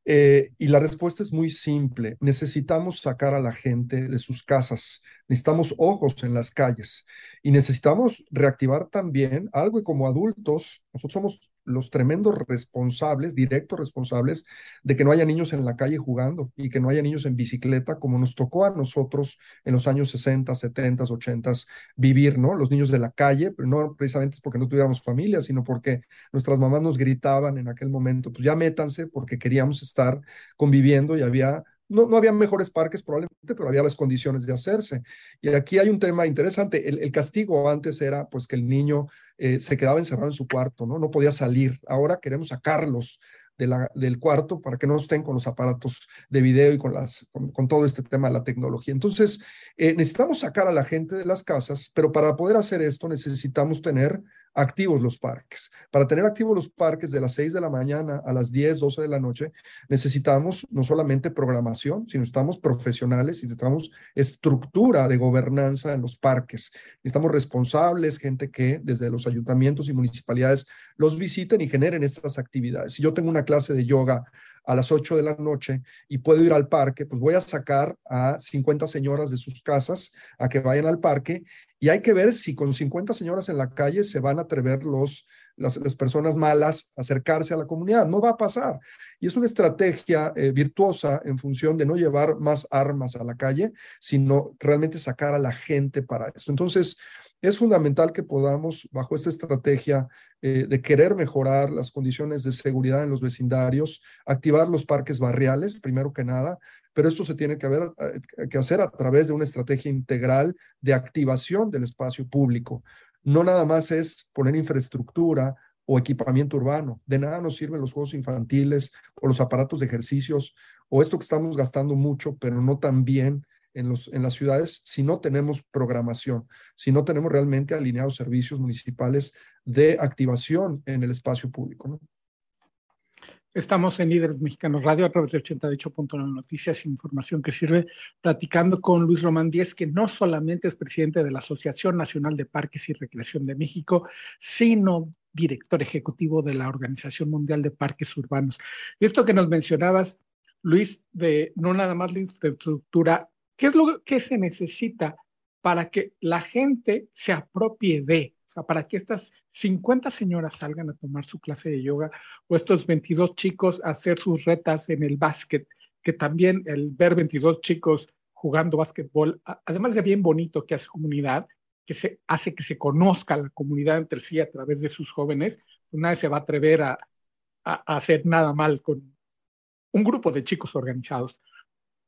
Eh, y la respuesta es muy simple. Necesitamos sacar a la gente de sus casas. Necesitamos ojos en las calles. Y necesitamos reactivar también algo y como adultos, nosotros somos los tremendos responsables, directos responsables, de que no haya niños en la calle jugando y que no haya niños en bicicleta, como nos tocó a nosotros en los años 60, 70, 80 vivir, ¿no? Los niños de la calle, pero no precisamente es porque no tuviéramos familia, sino porque nuestras mamás nos gritaban en aquel momento, pues ya métanse porque queríamos estar conviviendo y había no, no había mejores parques probablemente, pero había las condiciones de hacerse. Y aquí hay un tema interesante. El, castigo antes era pues que el niño eh, se quedaba encerrado en su cuarto, ¿no? No podía salir. Ahora queremos sacarlos de del cuarto para que no estén con los aparatos de video y con, las, con, todo este tema de la tecnología. Entonces, eh, necesitamos sacar a la gente de las casas, pero para poder hacer esto necesitamos tener activos los parques. Para tener activos los parques de las 6 de la mañana a las 10, 12 de la noche, necesitamos no solamente programación, sino estamos profesionales y necesitamos estructura de gobernanza en los parques. Necesitamos responsables, gente que desde los ayuntamientos y municipalidades los visiten y generen estas actividades. Si yo tengo una clase de yoga a las 8 de la noche y puedo ir al parque, pues voy a sacar a 50 señoras de sus casas a que vayan al parque y hay que ver si con 50 señoras en la calle se van a atrever los, las, personas malas a acercarse a la comunidad. No va a pasar. Y es una estrategia eh, virtuosa en función de no llevar más armas a la calle, sino realmente sacar a la gente para eso. Entonces, es fundamental que podamos, bajo esta estrategia eh, de querer mejorar las condiciones de seguridad en los vecindarios, activar los parques barriales, primero que nada, pero esto se tiene que, eh, que hacer a través de una estrategia integral de activación del espacio público. No nada más es poner infraestructura o equipamiento urbano. De nada nos sirven los juegos infantiles o los aparatos de ejercicios o esto que estamos gastando mucho, pero no tan bien en, los, en las ciudades si no tenemos programación, si no tenemos realmente alineados servicios municipales de activación en el espacio público. ¿no? Estamos en Líderes Mexicanos Radio a través de 88.9 Noticias, información que sirve, platicando con Luis Román Díez, que no solamente es presidente de la Asociación Nacional de Parques y Recreación de México, sino director ejecutivo de la Organización Mundial de Parques Urbanos. Esto que nos mencionabas, Luis, de no nada más la infraestructura, ¿qué es lo que se necesita para que la gente se apropie de? O sea, para que estas 50 señoras salgan a tomar su clase de yoga o estos 22 chicos a hacer sus retas en el básquet, que también el ver 22 chicos jugando básquetbol, además de bien bonito que hace comunidad, que se hace que se conozca la comunidad entre sí a través de sus jóvenes, pues nadie se va a atrever a, a, hacer nada mal con un grupo de chicos organizados.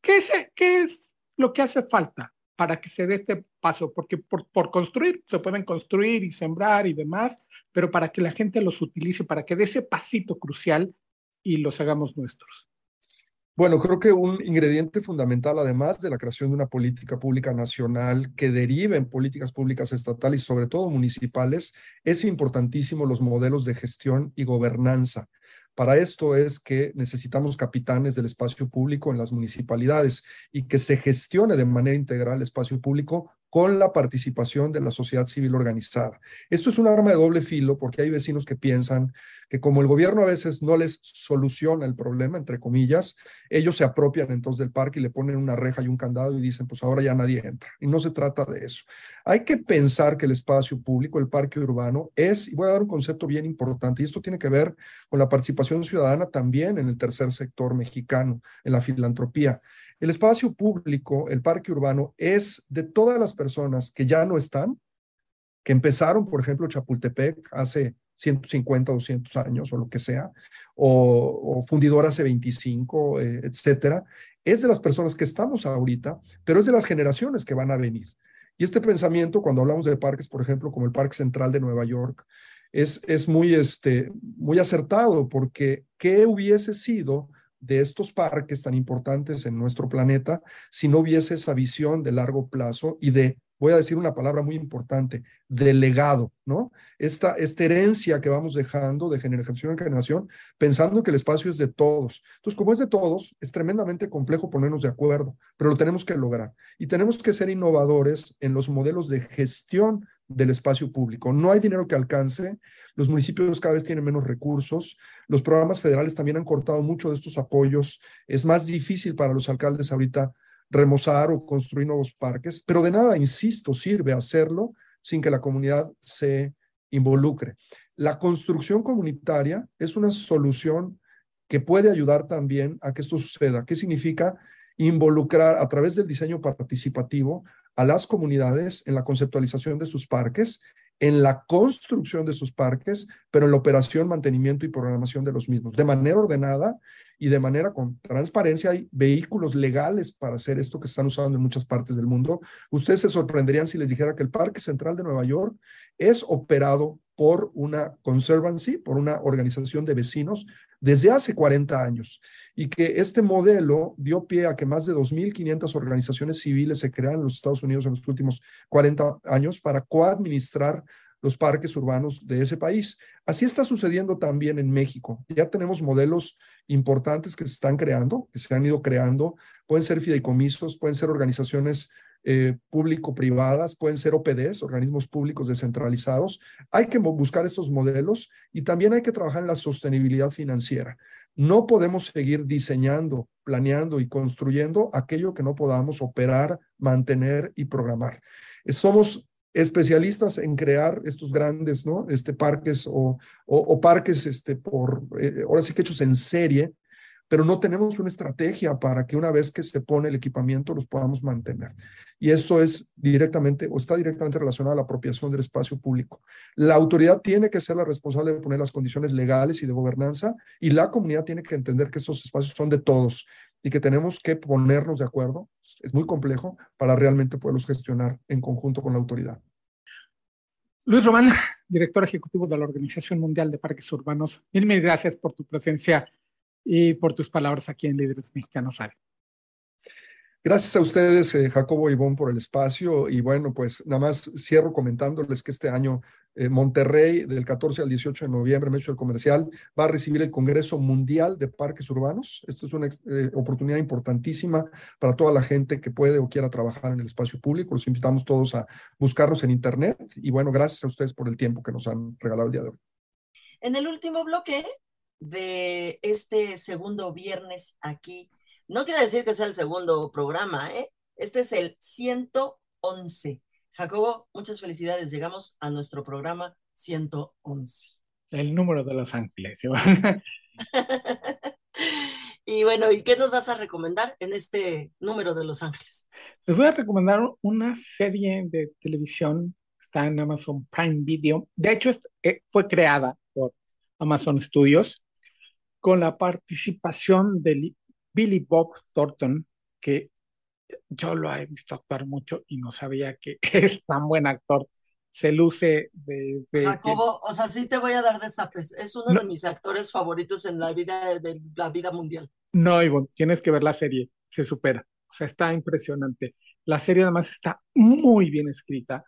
¿Qué es, ¿Qué es lo que hace falta para que se dé este paso, porque por, por, construir se pueden construir y sembrar y demás, pero para que la gente los utilice, para que dé ese pasito crucial y los hagamos nuestros. Bueno, creo que un ingrediente fundamental, además de la creación de una política pública nacional que derive en políticas públicas estatales y sobre todo municipales, es importantísimo los modelos de gestión y gobernanza. Para esto es que necesitamos capitanes del espacio público en las municipalidades y que se gestione de manera integral el espacio público con la participación de la sociedad civil organizada. Esto es un arma de doble filo porque hay vecinos que piensan que como el gobierno a veces no les soluciona el problema, entre comillas, ellos se apropian entonces del parque y le ponen una reja y un candado y dicen, pues ahora ya nadie entra. Y no se trata de eso. Hay que pensar que el espacio público, el parque urbano, es, y voy a dar un concepto bien importante, y esto tiene que ver con la participación ciudadana también en el tercer sector mexicano, en la filantropía. El espacio público, el parque urbano, es de todas las personas que ya no están, que empezaron, por ejemplo, Chapultepec hace 150, 200 años o lo que sea, o, Fundidor hace 25, eh, etcétera, es de las personas que estamos ahorita, pero es de las generaciones que van a venir. Y este pensamiento, cuando hablamos de parques, por ejemplo, como el Parque Central de Nueva York, es, es muy, este, muy acertado, porque ¿qué hubiese sido de estos parques tan importantes en nuestro planeta si no hubiese esa visión de largo plazo y de, voy a decir una palabra muy importante, de legado, ¿no? Esta, esta herencia que vamos dejando de generación en generación, pensando que el espacio es de todos. Entonces, como es de todos, es tremendamente complejo ponernos de acuerdo, pero lo tenemos que lograr. Y tenemos que ser innovadores en los modelos de gestión del espacio público. No hay dinero que alcance, los municipios cada vez tienen menos recursos, los programas federales también han cortado mucho de estos apoyos, es más difícil para los alcaldes ahorita remozar o construir nuevos parques, pero de nada, insisto, sirve hacerlo sin que la comunidad se involucre. La construcción comunitaria es una solución que puede ayudar también a que esto suceda. ¿Qué significa? Involucrar a través del diseño participativo a las comunidades en la conceptualización de sus parques, en la construcción de sus parques, pero en la operación, mantenimiento y programación de los mismos, de manera ordenada y de manera con transparencia. Hay vehículos legales para hacer esto que están usando en muchas partes del mundo. Ustedes se sorprenderían si les dijera que el Parque Central de Nueva York es operado por una conservancy, por una organización de vecinos desde hace 40 años y que este modelo dio pie a que más de 2.500 organizaciones civiles se crean en los Estados Unidos en los últimos 40 años para coadministrar los parques urbanos de ese país. Así está sucediendo también en México. Ya tenemos modelos importantes que se están creando, que se han ido creando. Pueden ser fideicomisos, pueden ser organizaciones eh, público-privadas, pueden ser OPDs, organismos públicos descentralizados. Hay que buscar estos modelos y también hay que trabajar en la sostenibilidad financiera. No podemos seguir diseñando, planeando y construyendo aquello que no podamos operar, mantener y programar. Eh, somos especialistas en crear estos grandes, ¿no? Este parques o, o, parques, este, por, eh, ahora sí que hechos en serie, pero no tenemos una estrategia para que una vez que se pone el equipamiento los podamos mantener. Y eso es directamente o está directamente relacionado a la apropiación del espacio público. La autoridad tiene que ser la responsable de poner las condiciones legales y de gobernanza y la comunidad tiene que entender que estos espacios son de todos y que tenemos que ponernos de acuerdo, es muy complejo, para realmente poderlos gestionar en conjunto con la autoridad. Luis Román, director ejecutivo de la Organización Mundial de Parques Urbanos, mil, mil gracias por tu presencia y por tus palabras aquí en Líderes Mexicanos Radio. Gracias a ustedes, eh, Jacobo y Ivonne, por el espacio. Y bueno, pues nada más cierro comentándoles que este año eh, Monterrey, del 14 al 18 de noviembre, México Comercial, va a recibir el Congreso Mundial de Parques Urbanos. Esto es una eh, oportunidad importantísima para toda la gente que puede o quiera trabajar en el espacio público. Los invitamos todos a buscarnos en Internet. Y bueno, gracias a ustedes por el tiempo que nos han regalado el día de hoy. En el último bloque de este segundo viernes aquí. No quiere decir que sea el segundo programa, ¿eh? Este es el 111. Jacobo, muchas felicidades. Llegamos a nuestro programa 111. El número de Los Ángeles. <laughs> y bueno, ¿y qué nos vas a recomendar en este número de Los Ángeles? Les voy a recomendar una serie de televisión, está en Amazon Prime Video. De hecho, eh, fue creada por Amazon Studios con la participación de Billy Bob Thornton, que yo lo he visto actuar mucho y no sabía que <laughs> es tan buen actor. Se luce de... Jacobo, o sea, sí te voy a dar de esa Es uno de mis actores favoritos en la vida de la vida mundial. No, Ivonne, tienes que ver la serie. Se supera. O sea, está impresionante. La serie además está muy bien escrita.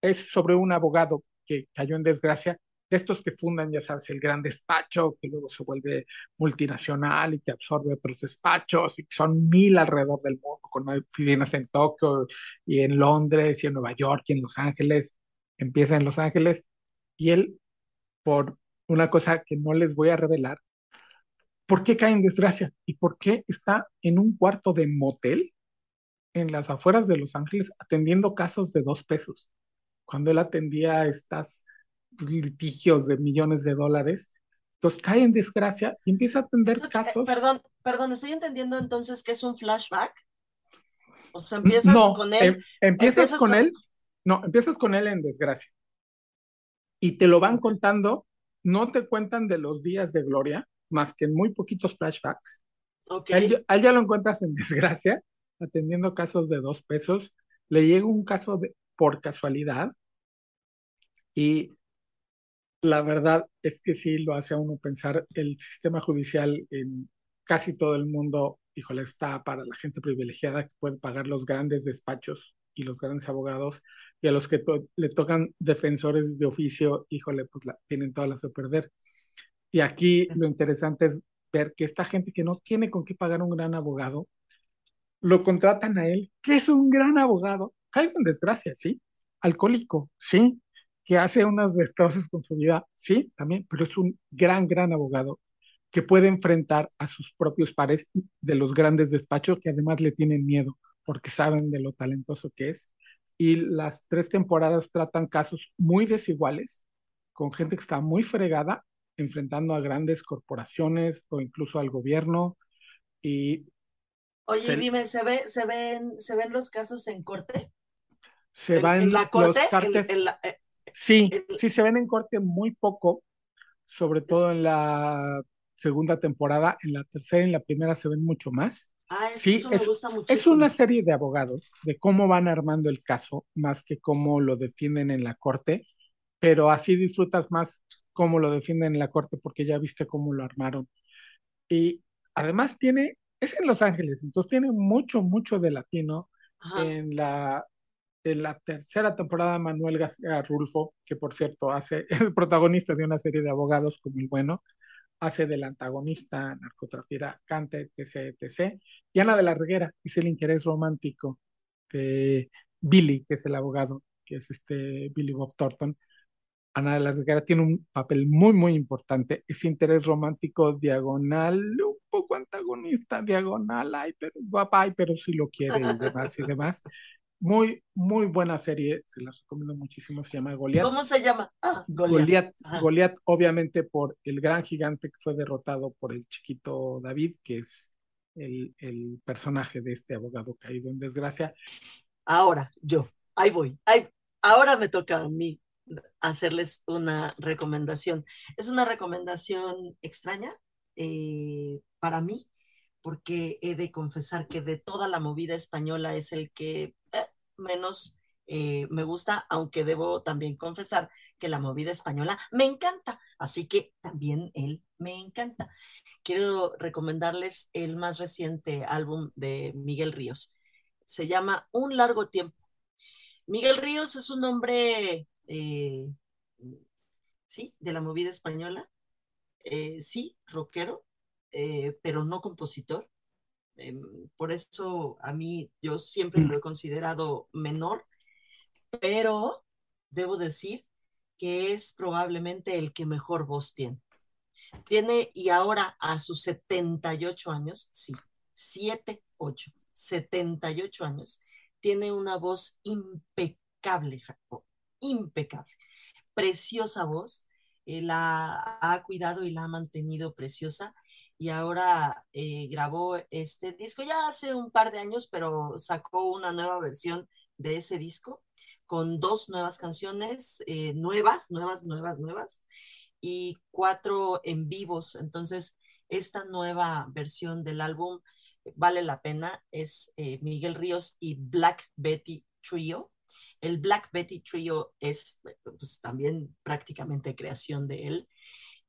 Es sobre un abogado que cayó en desgracia de estos que fundan, ya sabes, el gran despacho, que luego se vuelve multinacional y que absorbe otros despachos, y que son mil alrededor del mundo, con oficinas en Tokio y en Londres y en Nueva York y en Los Ángeles. Empieza en Los Ángeles y él, por una cosa que no les voy a revelar, ¿por qué cae en desgracia? ¿Y por qué está en un cuarto de motel en las afueras de Los Ángeles atendiendo casos de dos pesos? Cuando él atendía estas litigios de millones de dólares, entonces cae en desgracia y empieza a atender casos. perdón, perdón, estoy entendiendo entonces que es un flashback. O sea, empiezas con él. Em, empiezas, con, él, no, empiezas con él en desgracia. Y te lo van contando, no te cuentan de los días de gloria, más que en muy poquitos flashbacks. Okay. A, él, ya lo encuentras en desgracia, atendiendo casos de dos pesos. Le llega un caso de, por casualidad y la verdad es que sí lo hace a uno pensar el sistema judicial en casi todo el mundo, híjole, está para la gente privilegiada que puede pagar los grandes despachos y los grandes abogados, y a los que le tocan defensores de oficio, híjole, pues la, tienen todas las de perder. Y aquí lo interesante es ver que esta gente que no tiene con qué pagar un gran abogado, lo contratan a él, que es un gran abogado, cae en desgracia, ¿sí? Alcohólico, ¿sí? Que hace unas destrozos con su vida, sí, también, pero es un gran, gran abogado que puede enfrentar a sus propios pares de los grandes despachos que además le tienen miedo porque saben de lo talentoso que es. Y las tres temporadas tratan casos muy desiguales, con gente que está muy fregada, enfrentando a grandes corporaciones o incluso al gobierno. Y Oye, dime, ¿se, ve, se, ven, ¿se ven los casos en corte? Se van en la corte, eh, sí, <laughs> sí, se ven en corte muy poco, sobre todo en la segunda temporada, en la tercera y en la primera se ven mucho más. Ah, es sí, eso me gusta muchísimo. Es una serie de abogados, de cómo van armando el caso, más que cómo lo defienden en la corte, pero así disfrutas más cómo lo defienden en la corte, porque ya viste cómo lo armaron. Y además tiene, es en Los Ángeles, entonces tiene mucho, mucho de latino. En la, en la tercera temporada, Manuel García Rulfo, que por cierto hace, <laughs> es protagonista de una serie de abogados como el bueno, hace del antagonista, narcotraficante, etc, etc. Y Ana de la Reguera es el interés romántico de Billy, que es el abogado, que es este Billy Bob Thornton. Ana de la Reguera tiene un papel muy, muy importante. Ese interés romántico diagonal, un poco antagonista, diagonal, ay, pero es guapa, ay, pero si lo quiere y demás y demás. <laughs> Muy, muy buena serie, se la recomiendo muchísimo, se llama Goliath. ¿Cómo se llama? Ah, Goliath. Goliath, obviamente por el gran gigante que fue derrotado por el chiquito David, que es el, el personaje de este abogado caído en desgracia. Ahora, yo, ahí voy, ahí, ahora me toca a mí hacerles una recomendación. Es una recomendación extraña eh, para mí, porque he de confesar que de toda la movida española es el que menos eh, me gusta, aunque debo también confesar que la movida española me encanta, así que también él me encanta. Quiero recomendarles el más reciente álbum de Miguel Ríos. Se llama Un largo tiempo. Miguel Ríos es un hombre, eh, sí, de la movida española, sí, rockero, eh, pero no compositor. Em, por eso a mí yo siempre lo he considerado menor, pero debo decir que es probablemente el que mejor voz tiene. Tiene y ahora a sus 78 años, sí, 7, 8, 78 años, tiene una voz impecable, Jacob, impecable, preciosa voz, la ha cuidado y la ha mantenido preciosa y ahora eh, grabó este disco ya hace un par de años, pero sacó una nueva versión de ese disco con dos nuevas canciones, eh, nuevas, nuevas, nuevas, nuevas, y cuatro en vivos. Entonces, esta nueva versión del álbum vale la pena, es eh, Miguel Ríos y Black Betty Trio. El Black Betty Trio es pues, también prácticamente creación de él.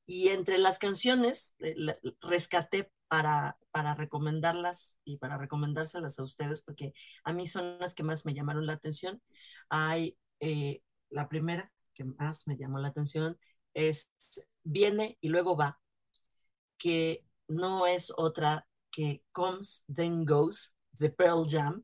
Y entre las canciones, eh, rescaté para, para recomendarlas y para recomendárselas a ustedes, porque a mí son las que más me llamaron la atención. Hay eh, la primera que más me llamó la atención, es Viene y luego va, que no es otra que Comes, Then Goes, de Pearl Jam.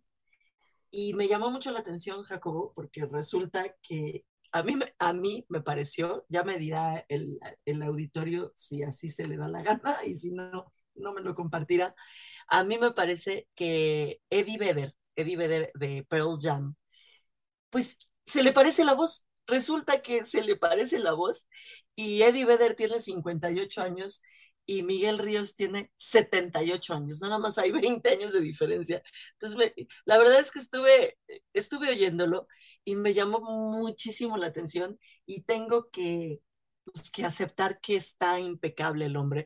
Y me llamó mucho la atención, Jacobo, porque resulta que a mí, a mí me pareció, ya me dirá el, el, auditorio si así se le da la gana y si no, no me lo compartirá. A mí me parece que Eddie Vedder, Eddie Vedder de Pearl Jam, pues se le parece la voz. Resulta que se le parece la voz y Eddie Vedder tiene 58 años y Miguel Ríos tiene 78 años, nada más hay 20 años de diferencia. Entonces, la verdad es que estuve, estuve oyéndolo y me llamó muchísimo la atención y tengo que, pues, que aceptar que está impecable el hombre.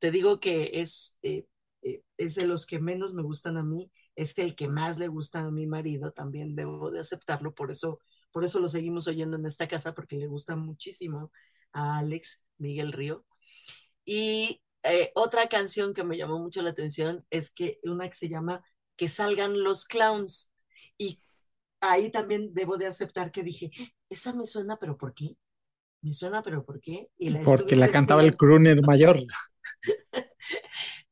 Te digo que es, eh, eh, es de los que menos me gustan a mí, es el que más le gusta a mi marido, también debo de aceptarlo, por eso, por eso lo seguimos oyendo en esta casa, porque le gusta muchísimo a Alex Miguel Río. Y eh, otra canción que me llamó mucho la atención es que una que se llama Que salgan los clowns. Y ahí también debo de aceptar que dije, esa me suena, pero ¿por qué? Me suena, pero ¿por qué? Porque la cantaba el crooner mayor. <laughs>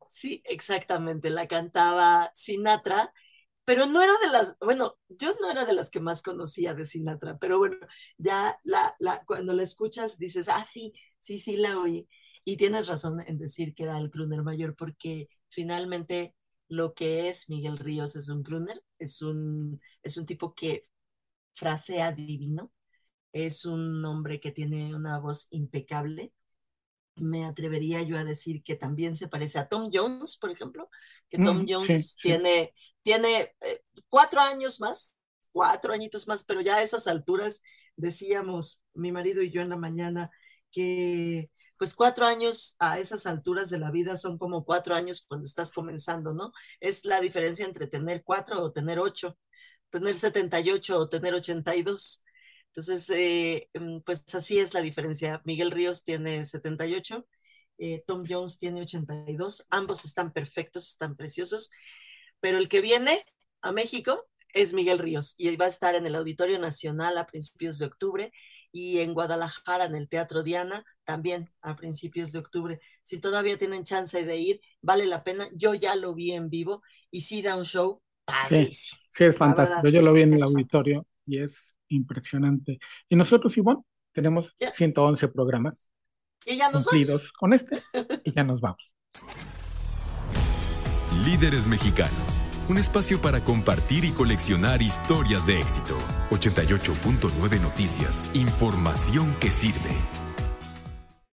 sí, exactamente, la cantaba Sinatra, pero no era de las, bueno, yo no era de las que más conocía de Sinatra, pero bueno, ya la, la, cuando la escuchas dices, ah, sí, sí, sí, la oí. Y tienes razón en decir que era el crooner mayor, porque finalmente lo que es Miguel Ríos es un crooner, es un, es un tipo que frasea divino, es un hombre que tiene una voz impecable. Me atrevería yo a decir que también se parece a Tom Jones, por ejemplo, que Tom mm, Jones tiene, tiene eh, cuatro años más, cuatro añitos más, pero ya a esas alturas decíamos mi marido y yo en la mañana que pues cuatro años a esas alturas de la vida son como cuatro años cuando estás comenzando, ¿no? Es la diferencia entre tener cuatro o tener ocho, tener 78 o tener 82. Entonces, eh, mm, pues así es la diferencia. Miguel Ríos tiene 78, eh, Tom Jones tiene 82, ambos están perfectos, están preciosos, pero el que viene a México es Miguel Ríos y va a estar en el Auditorio Nacional a principios de octubre y en Guadalajara en el Teatro Diana también a principios de octubre. Si todavía tienen chance de ir, vale la pena. Yo ya lo vi en vivo y sí da un show padrísimo. Sí, es fantástico. Yo lo vi en el auditorio y es impresionante. Y nosotros, igual tenemos 111 programas y ya nos cumplidos con este y ya nos vamos. <laughs> Líderes mexicanos, un espacio para compartir y coleccionar historias de éxito. 88.9 Noticias, información que sirve.